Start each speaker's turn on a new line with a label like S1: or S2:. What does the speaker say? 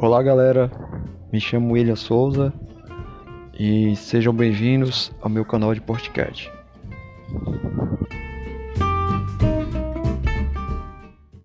S1: Olá galera, me chamo William Souza e sejam bem-vindos ao meu canal de podcast.